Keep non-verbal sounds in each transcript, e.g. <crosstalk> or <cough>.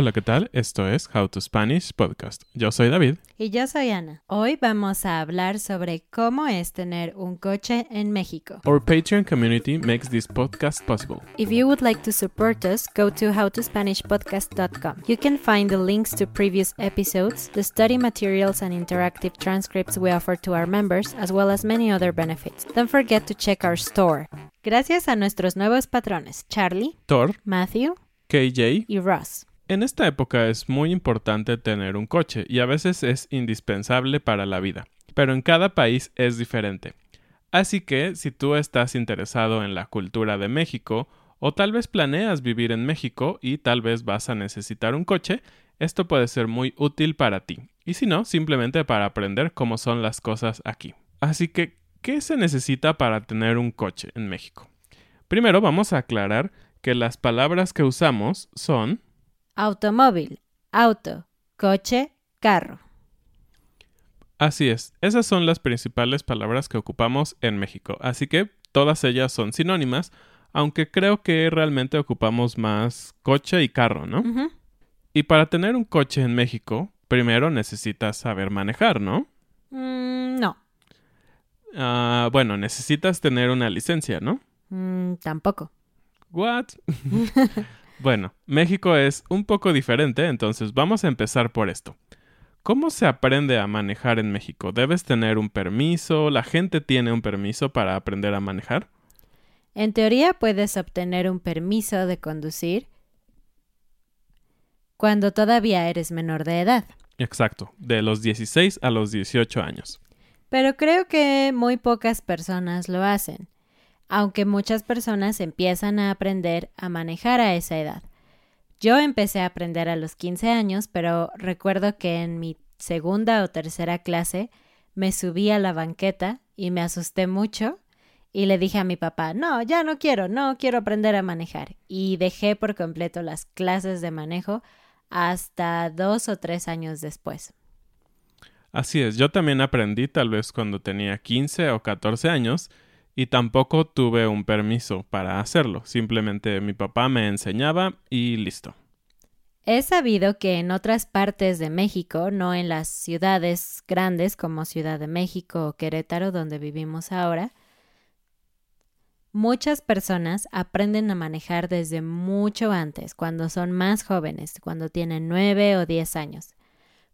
Hola, ¿qué tal? Esto es How to Spanish Podcast. Yo soy David. Y yo soy Ana. Hoy vamos a hablar sobre cómo es tener un coche en México. Our Patreon community makes this podcast possible. If you would like to support us, go to howtospanishpodcast.com. You can find the links to previous episodes, the study materials and interactive transcripts we offer to our members, as well as many other benefits. Don't forget to check our store. Gracias a nuestros nuevos patrones, Charlie, Thor, Matthew KJ. y Ross. En esta época es muy importante tener un coche y a veces es indispensable para la vida, pero en cada país es diferente. Así que si tú estás interesado en la cultura de México o tal vez planeas vivir en México y tal vez vas a necesitar un coche, esto puede ser muy útil para ti. Y si no, simplemente para aprender cómo son las cosas aquí. Así que, ¿qué se necesita para tener un coche en México? Primero vamos a aclarar que las palabras que usamos son Automóvil, auto, coche, carro. Así es, esas son las principales palabras que ocupamos en México, así que todas ellas son sinónimas, aunque creo que realmente ocupamos más coche y carro, ¿no? Y para tener un coche en México, primero necesitas saber manejar, ¿no? Mm, no, Ah, bueno, necesitas tener una licencia, ¿no? Mm, tampoco. What? <laughs> bueno, México es un poco diferente, entonces vamos a empezar por esto. ¿Cómo se aprende a manejar en México? ¿Debes tener un permiso? ¿La gente tiene un permiso para aprender a manejar? En teoría puedes obtener un permiso de conducir cuando todavía eres menor de edad. Exacto, de los 16 a los 18 años. Pero creo que muy pocas personas lo hacen, aunque muchas personas empiezan a aprender a manejar a esa edad. Yo empecé a aprender a los 15 años, pero recuerdo que en mi segunda o tercera clase me subí a la banqueta y me asusté mucho y le dije a mi papá, no, ya no quiero, no quiero aprender a manejar. Y dejé por completo las clases de manejo hasta dos o tres años después. Así es, yo también aprendí tal vez cuando tenía 15 o 14 años y tampoco tuve un permiso para hacerlo. Simplemente mi papá me enseñaba y listo. He sabido que en otras partes de México, no en las ciudades grandes como Ciudad de México o Querétaro, donde vivimos ahora, muchas personas aprenden a manejar desde mucho antes, cuando son más jóvenes, cuando tienen nueve o diez años.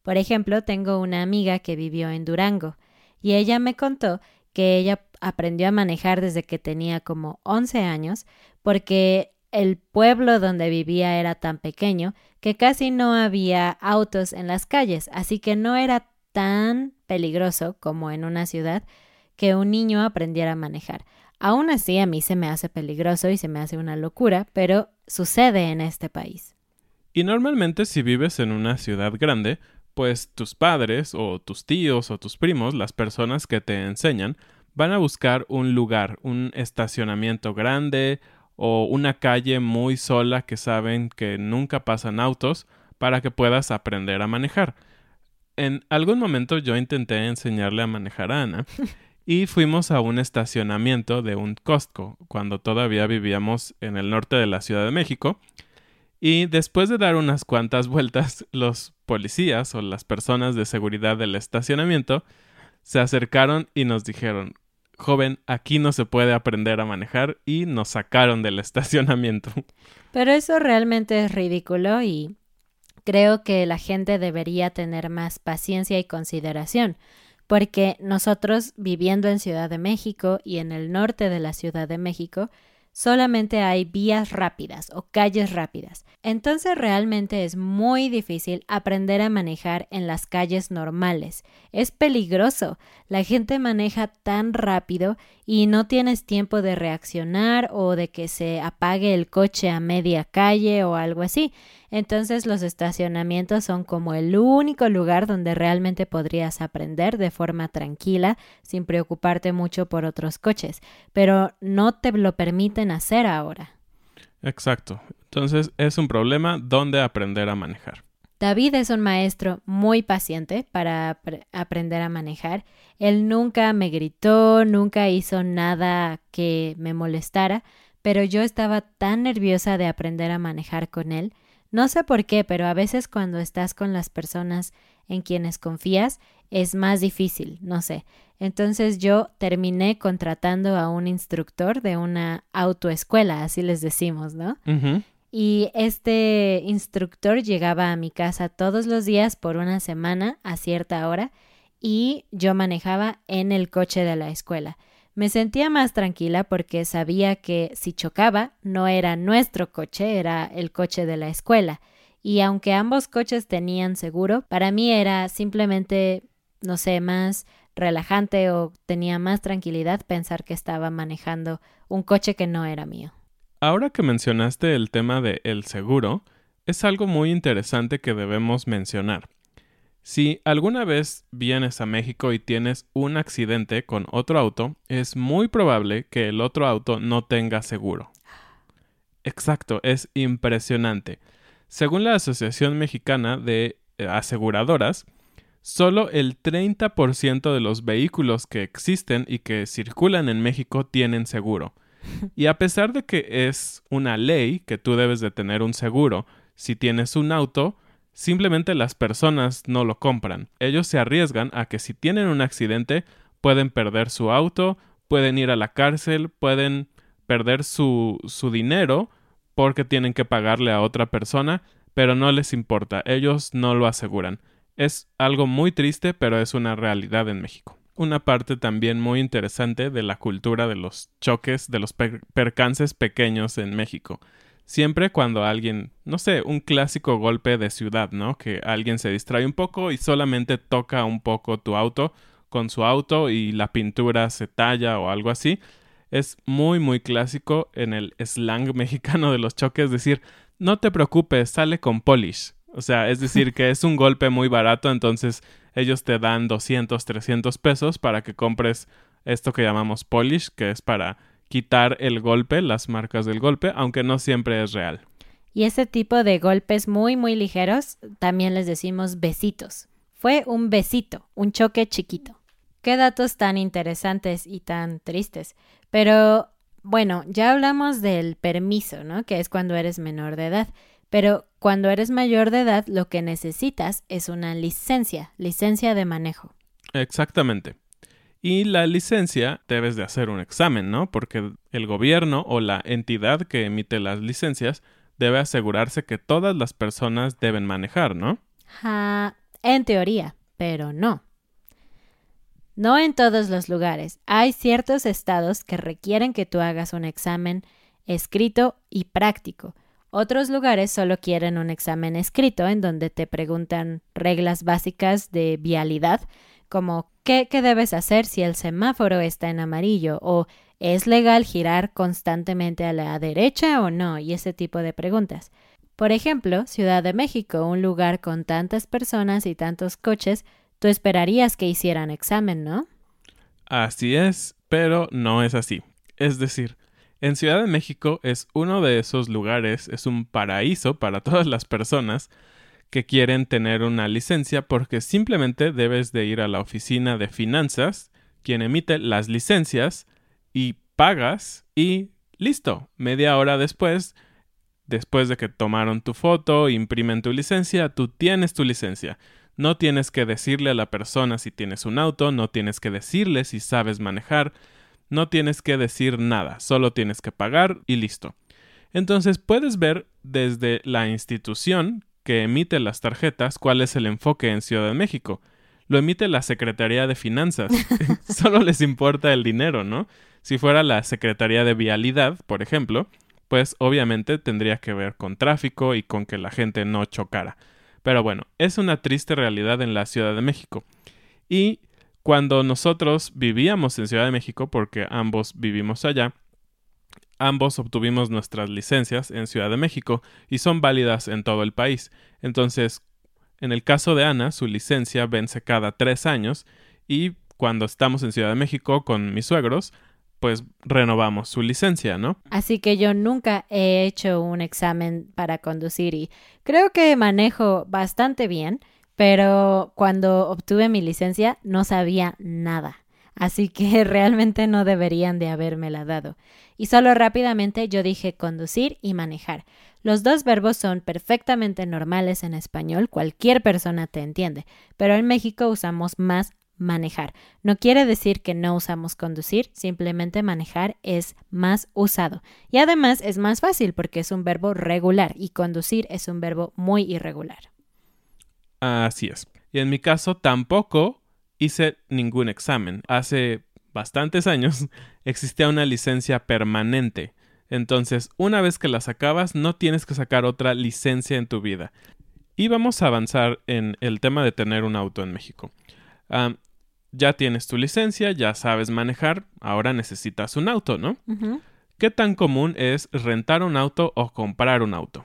Por ejemplo, tengo una amiga que vivió en Durango y ella me contó que ella aprendió a manejar desde que tenía como 11 años porque el pueblo donde vivía era tan pequeño que casi no había autos en las calles, así que no era tan peligroso como en una ciudad que un niño aprendiera a manejar. Aún así, a mí se me hace peligroso y se me hace una locura, pero sucede en este país. Y normalmente si vives en una ciudad grande, pues tus padres o tus tíos o tus primos, las personas que te enseñan, van a buscar un lugar, un estacionamiento grande o una calle muy sola que saben que nunca pasan autos para que puedas aprender a manejar. En algún momento yo intenté enseñarle a manejar a Ana <laughs> y fuimos a un estacionamiento de un Costco cuando todavía vivíamos en el norte de la Ciudad de México y después de dar unas cuantas vueltas <laughs> los policías o las personas de seguridad del estacionamiento se acercaron y nos dijeron joven, aquí no se puede aprender a manejar y nos sacaron del <laughs> estacionamiento. Pero eso realmente es ridículo y creo que la gente debería tener más paciencia y consideración, porque nosotros viviendo en Ciudad de México y en el norte de la Ciudad de México, solamente hay vías rápidas o calles rápidas. Entonces realmente es muy difícil aprender a manejar en las calles normales. Es peligroso. La gente maneja tan rápido y no tienes tiempo de reaccionar o de que se apague el coche a media calle o algo así. Entonces los estacionamientos son como el único lugar donde realmente podrías aprender de forma tranquila, sin preocuparte mucho por otros coches, pero no te lo permiten hacer ahora. Exacto. Entonces es un problema donde aprender a manejar. David es un maestro muy paciente para aprender a manejar. Él nunca me gritó, nunca hizo nada que me molestara, pero yo estaba tan nerviosa de aprender a manejar con él no sé por qué, pero a veces cuando estás con las personas en quienes confías es más difícil, no sé. Entonces yo terminé contratando a un instructor de una autoescuela, así les decimos, ¿no? Y este instructor llegaba a mi casa todos los días por una semana a cierta hora y yo manejaba en el coche de la escuela. Me sentía más tranquila porque sabía que si chocaba no era nuestro coche, era el coche de la escuela. Y aunque ambos coches tenían seguro, para mí era simplemente, no sé, más relajante o tenía más tranquilidad pensar que estaba manejando un coche que no era mío. Ahora que mencionaste el tema de el seguro, es algo muy interesante que debemos mencionar. Si alguna vez vienes a México y tienes un accidente con otro auto, es muy probable que el otro auto no tenga seguro. Exacto, es impresionante. Según la Asociación Mexicana de eh, Aseguradoras, solo el 30% de los vehículos que existen y que circulan en México tienen seguro. Y a pesar de que es una ley que tú debes de tener un seguro si tienes un auto, Simplemente las personas no lo compran. Ellos se arriesgan a que si tienen un accidente pueden perder su auto, pueden ir a la cárcel, pueden perder su, su dinero porque tienen que pagarle a otra persona, pero no les importa, ellos no lo aseguran. Es algo muy triste, pero es una realidad en México. Una parte también muy interesante de la cultura de los choques, de los percances pequeños en México siempre cuando alguien, no sé, un clásico golpe de ciudad, ¿no? Que alguien se distrae un poco y solamente toca un poco tu auto con su auto y la pintura se talla o algo así. Es muy, muy clásico en el slang <laughs> mexicano de los choques decir, no te preocupes, sale con polish. O sea, es decir, que es un golpe muy barato, entonces ellos te dan 200, 300 pesos para que compres esto que llamamos polish, que es para quitar el golpe, las marcas del golpe, aunque no siempre es real. Y ese tipo de golpes muy, muy ligeros también les decimos besitos. Fue un besito, un choque chiquito. Qué datos tan interesantes y tan tristes. Pero bueno, ya hablamos del permiso, ¿no? Que es cuando eres menor de edad. Pero cuando eres mayor de edad, lo que necesitas es una licencia, licencia de manejo. Exactamente. Y la licencia debes de hacer un examen, ¿no? Porque el gobierno o la entidad que emite las licencias debe asegurarse que todas las personas deben manejar, ¿no? en teoría, pero no. No en todos los lugares. Hay ciertos estados que requieren que tú hagas un examen escrito y práctico. Otros lugares solo quieren un examen escrito en donde te preguntan reglas básicas de vialidad, como ¿qué, qué debes hacer si el semáforo está en amarillo? o ¿es legal girar constantemente a la derecha o no? y ese tipo de preguntas. Por ejemplo, Ciudad de México, un lugar con tantas personas y tantos coches, tú esperarías que hicieran examen, ¿no? Así es, pero no es así. Es decir, en Ciudad de México es uno de esos lugares, es un paraíso para todas las personas que quieren tener una licencia porque simplemente debes de ir a la oficina de finanzas, quien emite las licencias, y pagas y listo. Media hora después, después de que tomaron tu foto, imprimen tu licencia, tú tienes tu licencia. No tienes que decirle a la persona si tienes un auto, no tienes que decirle si sabes manejar, no tienes que decir nada, solo tienes que pagar y listo. Entonces puedes ver desde la institución que emite las tarjetas cuál es el enfoque en Ciudad de México. Lo emite la Secretaría de Finanzas. <laughs> <laughs> solo les importa el dinero, ¿no? Si fuera la Secretaría de Vialidad, por ejemplo, pues obviamente tendría que ver con tráfico y con que la gente no chocara. Pero bueno, es una triste realidad en la Ciudad de México. Y cuando nosotros vivíamos en Ciudad de México, porque ambos vivimos allá, ambos obtuvimos nuestras licencias en Ciudad de México y son válidas en todo el país. Entonces, en el caso de Ana, su licencia vence cada tres años y cuando estamos en Ciudad de México con mis suegros, pues renovamos su licencia, ¿no? Así que yo nunca he hecho un examen para conducir y creo que manejo bastante bien pero cuando obtuve mi licencia no sabía nada. Así que <laughs> realmente no deberían de habérmela dado. Y solo rápidamente yo dije conducir y manejar. Los dos verbos son perfectamente normales en español, cualquier persona te entiende, pero en México usamos más manejar. No quiere decir que no usamos conducir, simplemente manejar es más usado. Y además es más fácil porque es un verbo regular y conducir es un verbo muy irregular. Así es. Y en mi caso tampoco hice ningún examen. Hace bastantes años <laughs> existía una licencia permanente. Entonces, una vez que la sacabas, no tienes que sacar otra licencia en tu vida. Y vamos a avanzar en el tema de tener un auto en México. ya tienes tu licencia, ya sabes manejar, ahora necesitas un auto, ¿no? ¿Qué tan común es rentar un auto o comprar un auto?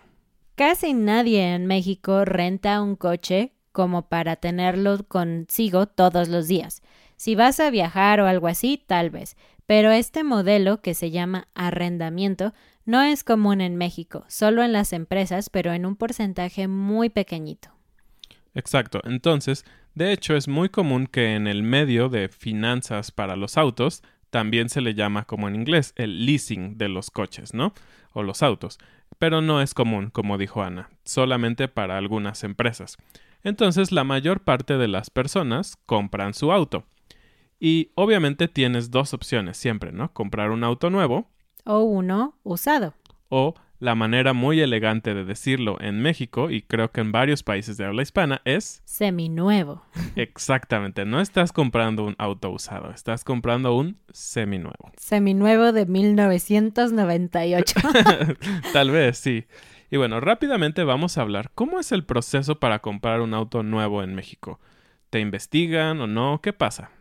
Casi nadie en México renta un coche como para tenerlo consigo todos los días. Si vas a viajar o algo así, tal vez. Pero este modelo, que se llama arrendamiento, no es común en México, solo en las empresas, pero en un porcentaje muy pequeñito. Exacto. Entonces, de hecho, es muy común que en el medio de finanzas para los autos también se le llama como en inglés el leasing de los coches, ¿no? O los autos pero no es común, como dijo Ana, solamente para algunas empresas. Entonces la mayor parte de las personas compran su auto. Y obviamente tienes dos opciones siempre, ¿no? Comprar un auto nuevo. O uno usado. O la manera muy elegante de decirlo en México y creo que en varios países de habla hispana es seminuevo. <laughs> Exactamente, no estás comprando un auto usado, estás comprando un seminuevo. Seminuevo de 1998. <laughs> Tal vez, sí. Y bueno, rápidamente vamos a hablar cómo es el proceso para comprar un auto nuevo en México. ¿Te investigan o no? ¿Qué pasa?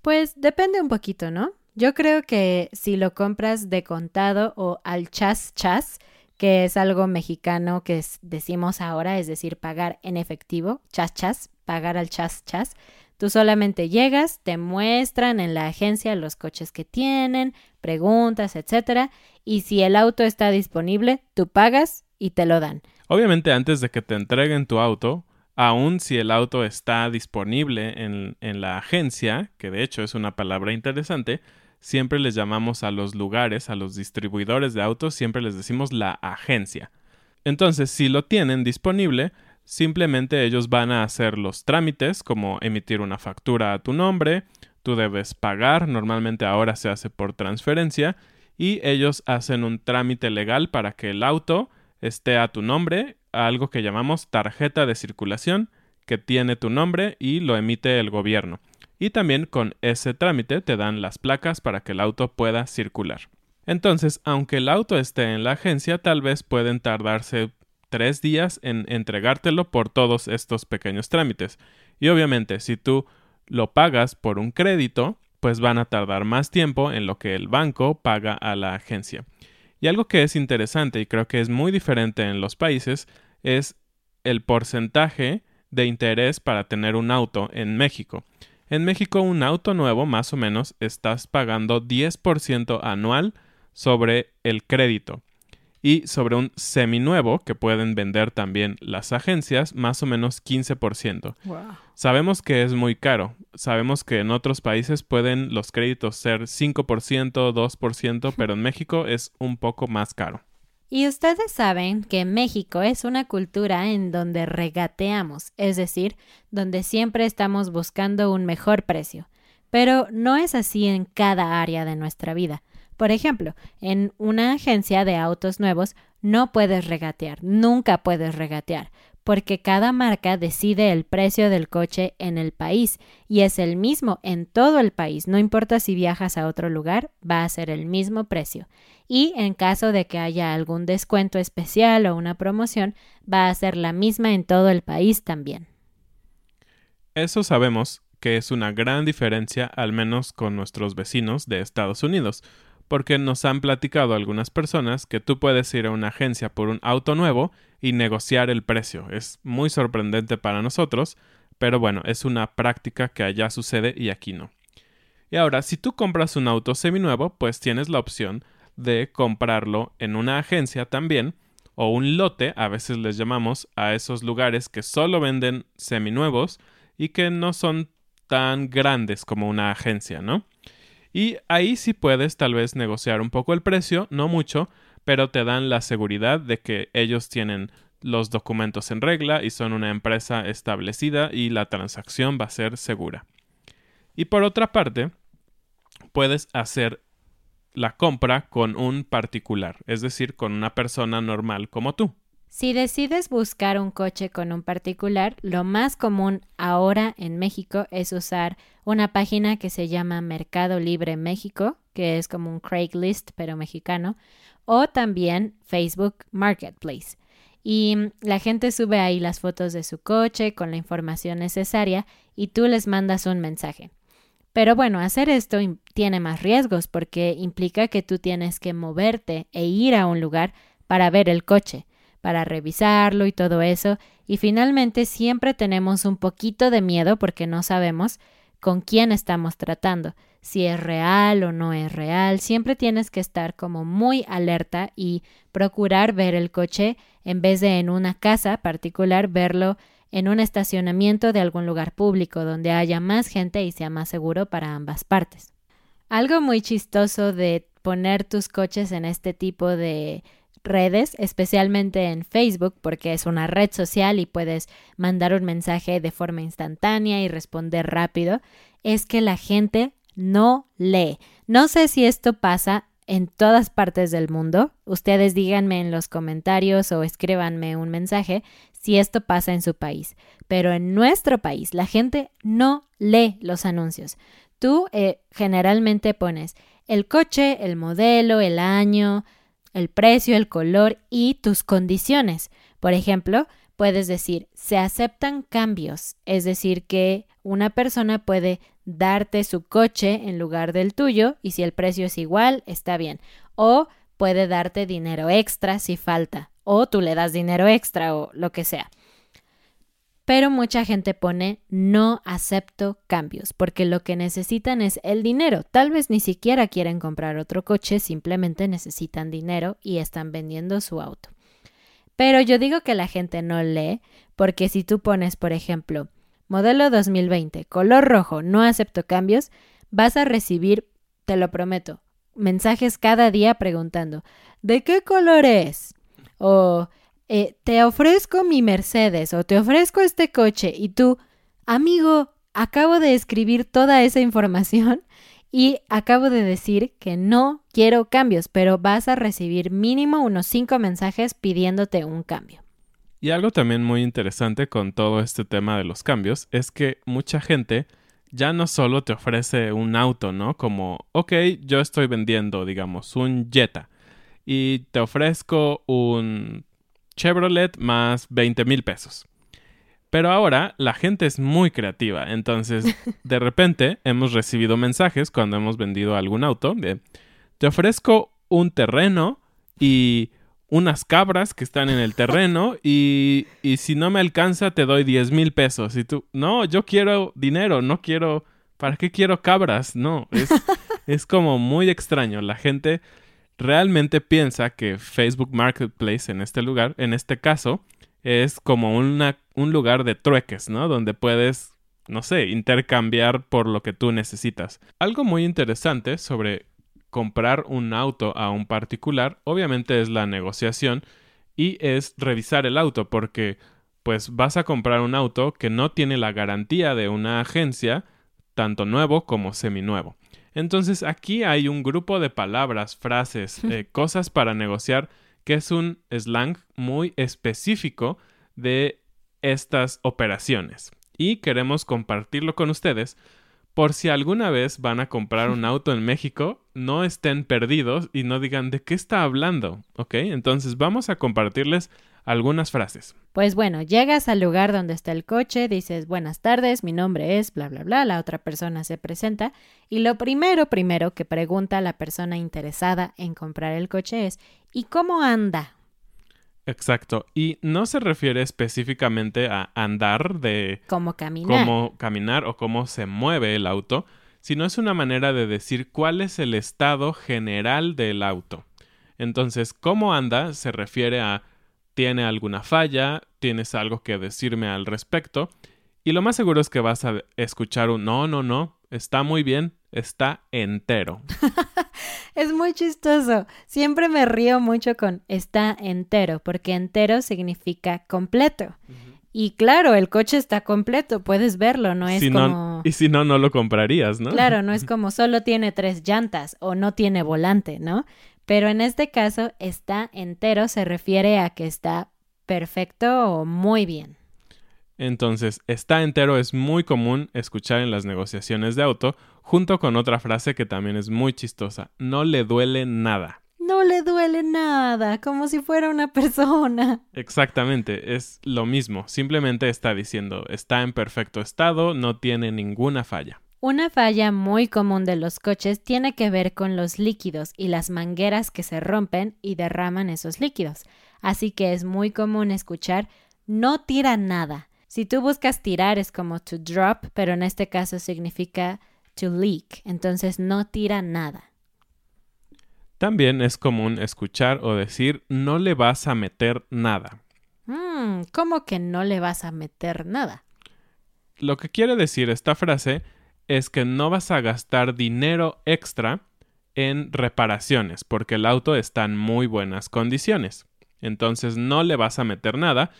Pues depende un poquito, ¿no? Yo creo que si lo compras de contado o al chas chas, que es algo mexicano que decimos ahora, es decir, pagar en efectivo, chas chas, pagar al chas chas. Tú solamente llegas, te muestran en la agencia los coches que tienen, preguntas, etcétera, y si el auto está disponible, tú pagas y te lo dan. Obviamente, antes de que te entreguen tu auto, aun si el auto está disponible en, en la agencia, que de hecho es una palabra interesante, siempre les llamamos a los lugares, a los distribuidores de autos, siempre les decimos la agencia. Entonces, si lo tienen disponible, simplemente ellos van a hacer los trámites como emitir una factura a tu nombre, tú debes pagar, normalmente ahora se hace por transferencia, y ellos hacen un trámite legal para que el auto esté a tu nombre, algo que llamamos tarjeta de circulación, que tiene tu nombre y lo emite el gobierno y también con ese trámite te dan las placas para que el auto pueda circular. Entonces, aunque el auto esté en la agencia, tal vez pueden tardarse tres días en entregártelo por todos estos pequeños trámites. Y obviamente, si tú lo pagas por un crédito, pues van a tardar más tiempo en lo que el banco paga a la agencia. Y algo que es interesante y creo que es muy diferente en los países es el porcentaje de interés para tener un auto en México. En México un auto nuevo más o menos estás pagando 10% anual sobre el crédito y sobre un seminuevo que pueden vender también las agencias, más o menos 15%. Sabemos que es muy caro. Sabemos que en otros países pueden los créditos ser 5%, 2%, pero en México es un poco más caro. Y ustedes saben que México es una cultura en donde regateamos, es decir, donde siempre estamos buscando un mejor precio. Pero no es así en cada área de nuestra vida. Por ejemplo, en una agencia de autos nuevos no puedes regatear, nunca puedes regatear, porque cada marca decide el precio del coche en el país y es el mismo en todo el país, no importa si viajas a otro lugar, va a ser el mismo precio. Y en caso de que haya algún descuento especial o una promoción, va a ser la misma en todo el país también. Eso sabemos que es una gran diferencia al menos con nuestros vecinos de Estados Unidos, porque nos han platicado algunas personas que tú puedes ir a una agencia por un auto nuevo y negociar el precio. Es muy sorprendente para nosotros, pero bueno, es una práctica que allá sucede y aquí no. Y ahora, si tú compras un auto seminuevo, pues tienes la opción de comprarlo en una agencia también, o un lote, a veces les llamamos a esos lugares que solo venden seminuevos y que no son tan grandes como una agencia, ¿no? Y ahí sí puedes tal vez negociar un poco el precio, no mucho, pero te dan la seguridad de que ellos tienen los documentos en regla y son una empresa establecida y la transacción va a ser segura. Y por otra parte, puedes hacer la compra con un particular, es decir, con una persona normal como tú. Si decides buscar un coche con un particular, lo más común ahora en México es usar una página que se llama Mercado Libre México, que es como un Craigslist pero mexicano, o también Facebook Marketplace. Y la gente sube ahí las fotos de su coche con la información necesaria y tú les mandas un mensaje. Pero bueno, hacer esto tiene más riesgos porque implica que tú tienes que moverte e ir a un lugar para ver el coche para revisarlo y todo eso. Y finalmente siempre tenemos un poquito de miedo porque no sabemos con quién estamos tratando, si es real o no es real. Siempre tienes que estar como muy alerta y procurar ver el coche en vez de en una casa particular, verlo en un estacionamiento de algún lugar público donde haya más gente y sea más seguro para ambas partes. Algo muy chistoso de poner tus coches en este tipo de redes, especialmente en Facebook, porque es una red social y puedes mandar un mensaje de forma instantánea y responder rápido, es que la gente no lee. No sé si esto pasa en todas partes del mundo. Ustedes díganme en los comentarios o escríbanme un mensaje si esto pasa en su país. Pero en nuestro país la gente no lee los anuncios. Tú eh, generalmente pones el coche, el modelo, el año, el precio, el color y tus condiciones. Por ejemplo, puedes decir, se aceptan cambios, es decir, que una persona puede darte su coche en lugar del tuyo y si el precio es igual, está bien. O puede darte dinero extra si falta, o tú le das dinero extra o lo que sea pero mucha gente pone no acepto cambios porque lo que necesitan es el dinero. Tal vez ni siquiera quieren comprar otro coche, simplemente necesitan dinero y están vendiendo su auto. Pero yo digo que la gente no lee porque si tú pones, por ejemplo, modelo 2020, color rojo, no acepto cambios, vas a recibir, te lo prometo, mensajes cada día preguntando, ¿de qué color es? O eh, te ofrezco mi Mercedes o te ofrezco este coche y tú, amigo, acabo de escribir toda esa información y acabo de decir que no quiero cambios, pero vas a recibir mínimo unos cinco mensajes pidiéndote un cambio. Y algo también muy interesante con todo este tema de los cambios es que mucha gente ya no solo te ofrece un auto, ¿no? Como, ok, yo estoy vendiendo, digamos, un Jetta y te ofrezco un Chevrolet más 20 mil pesos. Pero ahora la gente es muy creativa, entonces <laughs> de repente hemos recibido mensajes cuando hemos vendido algún auto de, te ofrezco un terreno y unas cabras que están en el terreno y, y si no me alcanza te doy 10 mil pesos. Y tú, no, yo quiero dinero, no quiero, ¿para qué quiero cabras? No, es, <laughs> es como muy extraño. La gente realmente piensa que Facebook Marketplace en este lugar, en este caso, es como una, un lugar de trueques, ¿no? Donde puedes, no sé, intercambiar por lo que tú necesitas. Algo muy interesante sobre comprar un auto a un particular, obviamente es la negociación y es revisar el auto porque pues vas a comprar un auto que no tiene la garantía de una agencia, tanto nuevo como seminuevo. Entonces aquí hay un grupo de palabras, frases, <laughs> eh, cosas para negociar que es un slang muy específico de estas operaciones. Y queremos compartirlo con ustedes por si alguna vez van a comprar un auto en México, no estén perdidos y no digan de qué está hablando, ¿ok? Entonces vamos a compartirles algunas frases. Pues bueno, llegas al lugar donde está el coche, dices buenas tardes, mi nombre es bla bla bla, la otra persona se presenta y lo primero primero que pregunta la persona interesada en comprar el coche es ¿y cómo anda? Exacto. Y no se refiere específicamente a andar de... Cómo caminar. Cómo caminar o cómo se mueve el auto, sino es una manera de decir cuál es el estado general del auto. Entonces, cómo anda se refiere a tiene alguna falla, tienes algo que decirme al respecto, y lo más seguro es que vas a escuchar un no, no, no, está muy bien, está entero. <laughs> es muy chistoso. Siempre me río mucho con está entero, porque entero significa completo. Y claro, el coche está completo, puedes verlo, no es como... y si no, no lo comprarías, ¿no? Claro, no es <laughs> como solo tiene tres llantas o no tiene volante, ¿no? Pero en este caso, está entero se refiere a que está perfecto o muy bien. Entonces, está entero es muy común escuchar en las negociaciones de auto, junto con otra frase que también es muy chistosa. No le duele nada. No le duele nada, como si fuera una <laughs> persona. Exactamente, es lo mismo. Simplemente está diciendo, está en perfecto estado, no tiene ninguna falla. Una falla muy común de los coches tiene que ver con los líquidos y las mangueras que se rompen y derraman esos líquidos. Así que es muy común escuchar no tira nada si tú buscas tirar es como to drop, pero en este caso significa to leak, entonces no tira nada. También es común escuchar o decir no le vas a meter nada. Mm, ¿Cómo que no le vas a meter nada? Lo que quiere decir esta frase es que no vas a gastar dinero extra en reparaciones porque el auto está en muy buenas condiciones. Entonces no le vas a meter nada,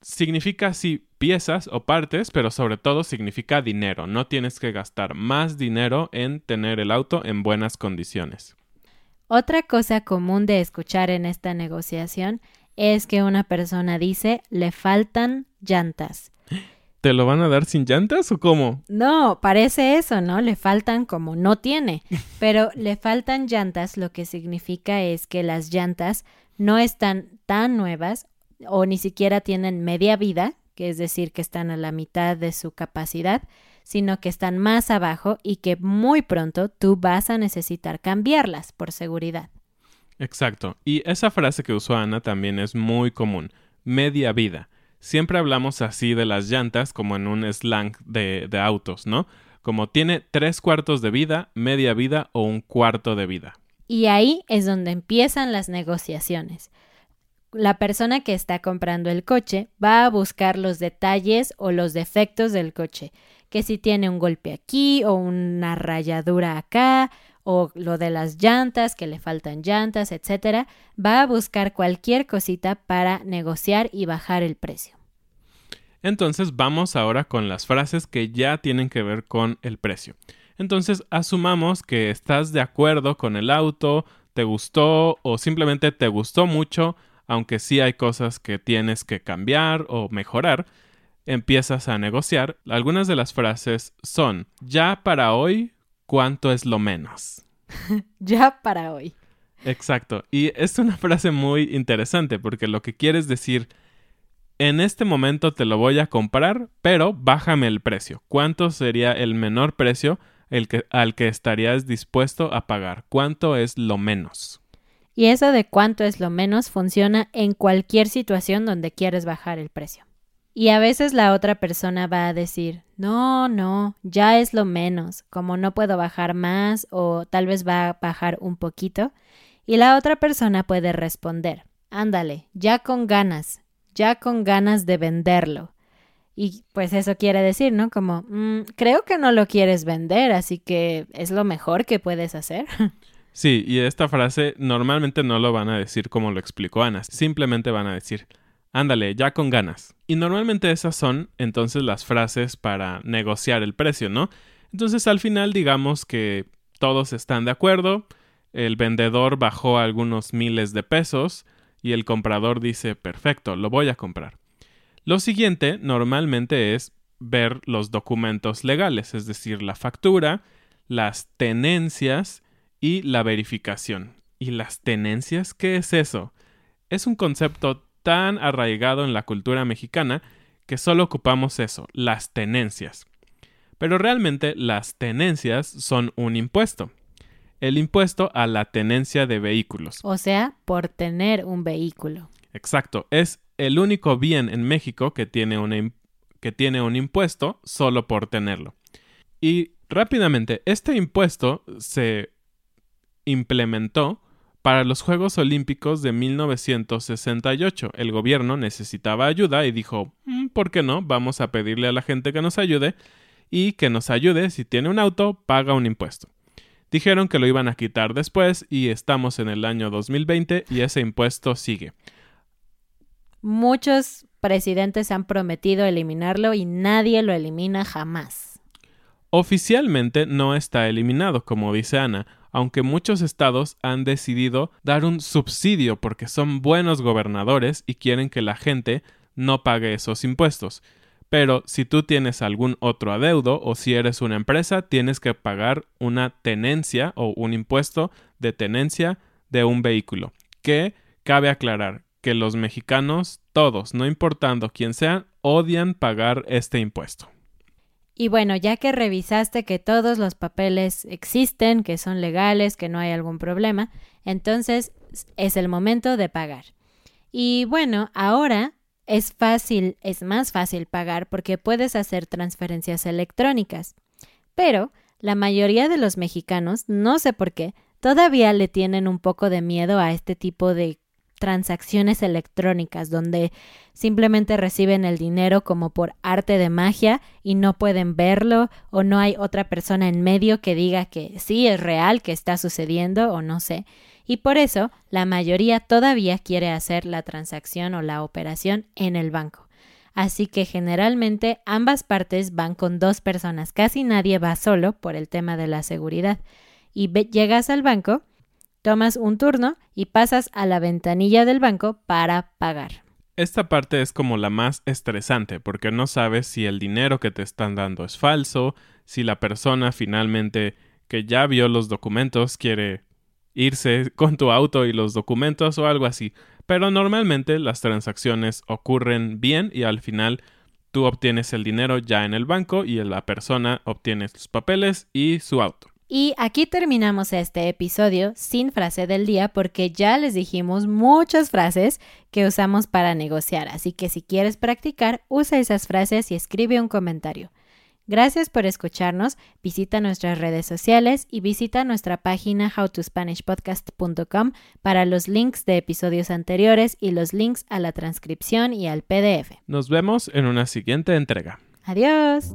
significa sí piezas o partes, pero sobre todo significa dinero. No tienes que gastar más dinero en tener el auto en buenas condiciones. Otra cosa común de escuchar en esta negociación es que una persona dice le faltan llantas. ¿Te lo van a dar sin llantas o cómo? No, parece eso, ¿no? Le faltan como no tiene. <laughs> Pero le faltan llantas, lo que significa es que las llantas no están tan nuevas o ni siquiera tienen media vida, que es decir, que están a la mitad de su capacidad, sino que están más abajo y que muy pronto tú vas a necesitar cambiarlas por seguridad. Exacto. Y esa frase que usó Ana también es muy común. Media vida. Siempre hablamos así de las llantas como en un slang de, de autos, ¿no? Como tiene tres cuartos de vida, media vida o un cuarto de vida. Y ahí es donde empiezan las negociaciones la persona que está comprando el coche va a buscar los detalles o los defectos del coche, que si tiene un golpe aquí o una rayadura acá o lo de las llantas, que le faltan llantas, etcétera, va a buscar cualquier cosita para negociar y bajar el precio. Entonces vamos ahora con las frases que ya tienen que ver con el precio. Entonces asumamos que estás de acuerdo con el auto, te gustó o simplemente te gustó mucho aunque sí hay cosas que tienes que cambiar o mejorar. empiezas a negociar, algunas de las frases son, ya para hoy, ¿cuánto es lo menos? <laughs> ya para hoy. Exacto. Y es una frase muy interesante porque lo que quieres decir, en este momento te lo voy a comprar, pero bájame el precio. ¿Cuánto sería el menor precio el que, al que estarías dispuesto a pagar? ¿Cuánto es lo menos? Y eso de cuánto es lo menos funciona en cualquier situación donde quieres bajar el precio. Y a veces la otra persona va a decir, no, no, ya es lo menos, como no puedo bajar más o tal vez va a bajar un poquito. Y la otra persona puede responder, ándale, ya con ganas, ya con ganas de venderlo. Y pues eso quiere decir, ¿no? Como, mm, creo que no lo quieres vender, así que es lo mejor que puedes hacer. <laughs> Sí, y esta frase normalmente no lo van a decir como lo explicó Ana, simplemente van a decir, Ándale, ya con ganas. Y normalmente esas son entonces las frases para negociar el precio, ¿no? Entonces al final digamos que todos están de acuerdo, el vendedor bajó algunos miles de pesos y el comprador dice, perfecto, lo voy a comprar. Lo siguiente normalmente es ver los documentos legales, es decir, la factura, las tenencias y la verificación. ¿Y las tenencias? ¿Qué es eso? Es un concepto tan arraigado en la cultura mexicana que solo ocupamos eso, las tenencias. Pero realmente las tenencias son un impuesto. El impuesto a la tenencia de vehículos. O sea, por tener un vehículo. Exacto, es el único bien en México que tiene, que tiene un impuesto solo por tenerlo. Y rápidamente, este impuesto se implementó para los Juegos Olímpicos de 1968, el gobierno necesitaba ayuda y dijo, mm, ¿por qué no? Vamos a pedirle a la gente que nos ayude y que nos ayude, si tiene un auto, paga un impuesto. Dijeron que lo iban a quitar después y estamos en el año 2020 y ese impuesto sigue. Muchos presidentes han prometido eliminarlo y nadie lo elimina jamás. Oficialmente no está eliminado, como dice Ana, aunque muchos estados han decidido dar un subsidio porque son buenos gobernadores y quieren que la gente no pague esos impuestos. Pero si tú tienes algún otro adeudo o si eres una empresa, tienes que pagar una tenencia o un impuesto de tenencia de un vehículo. Que cabe aclarar que los mexicanos, todos, no importando quién sean, odian pagar este impuesto. Y bueno, ya que revisaste que todos los papeles existen, que son legales, que no hay algún problema, entonces es el momento de pagar. Y bueno, ahora es fácil, es más fácil pagar porque puedes hacer transferencias electrónicas. Pero la mayoría de los mexicanos, no sé por qué, todavía le tienen un poco de miedo a este tipo de transacciones electrónicas donde simplemente reciben el dinero como por arte de magia y no pueden verlo o no hay otra persona en medio que diga que sí es real, que está sucediendo o no sé. Y por eso la mayoría todavía quiere hacer la transacción o la operación en el banco. Así que generalmente ambas partes van con dos personas, casi nadie va solo por el tema de la seguridad. Y llegas al banco tomas un turno y pasas a la ventanilla del banco para pagar. Esta parte es como la más estresante porque no sabes si el dinero que te están dando es falso, si la persona finalmente que ya vio los documentos quiere irse con tu auto y los documentos o algo así. Pero normalmente las transacciones ocurren bien y al final tú obtienes el dinero ya en el banco y la persona obtiene sus papeles y su auto. Y aquí terminamos este episodio sin frase del día porque ya les dijimos muchas frases que usamos para negociar, así que si quieres practicar, usa esas frases y escribe un comentario. Gracias por escucharnos, visita nuestras redes sociales y visita nuestra página howtospanishpodcast.com para los links de episodios anteriores y los links a la transcripción y al PDF. Nos vemos en una siguiente entrega. Adiós.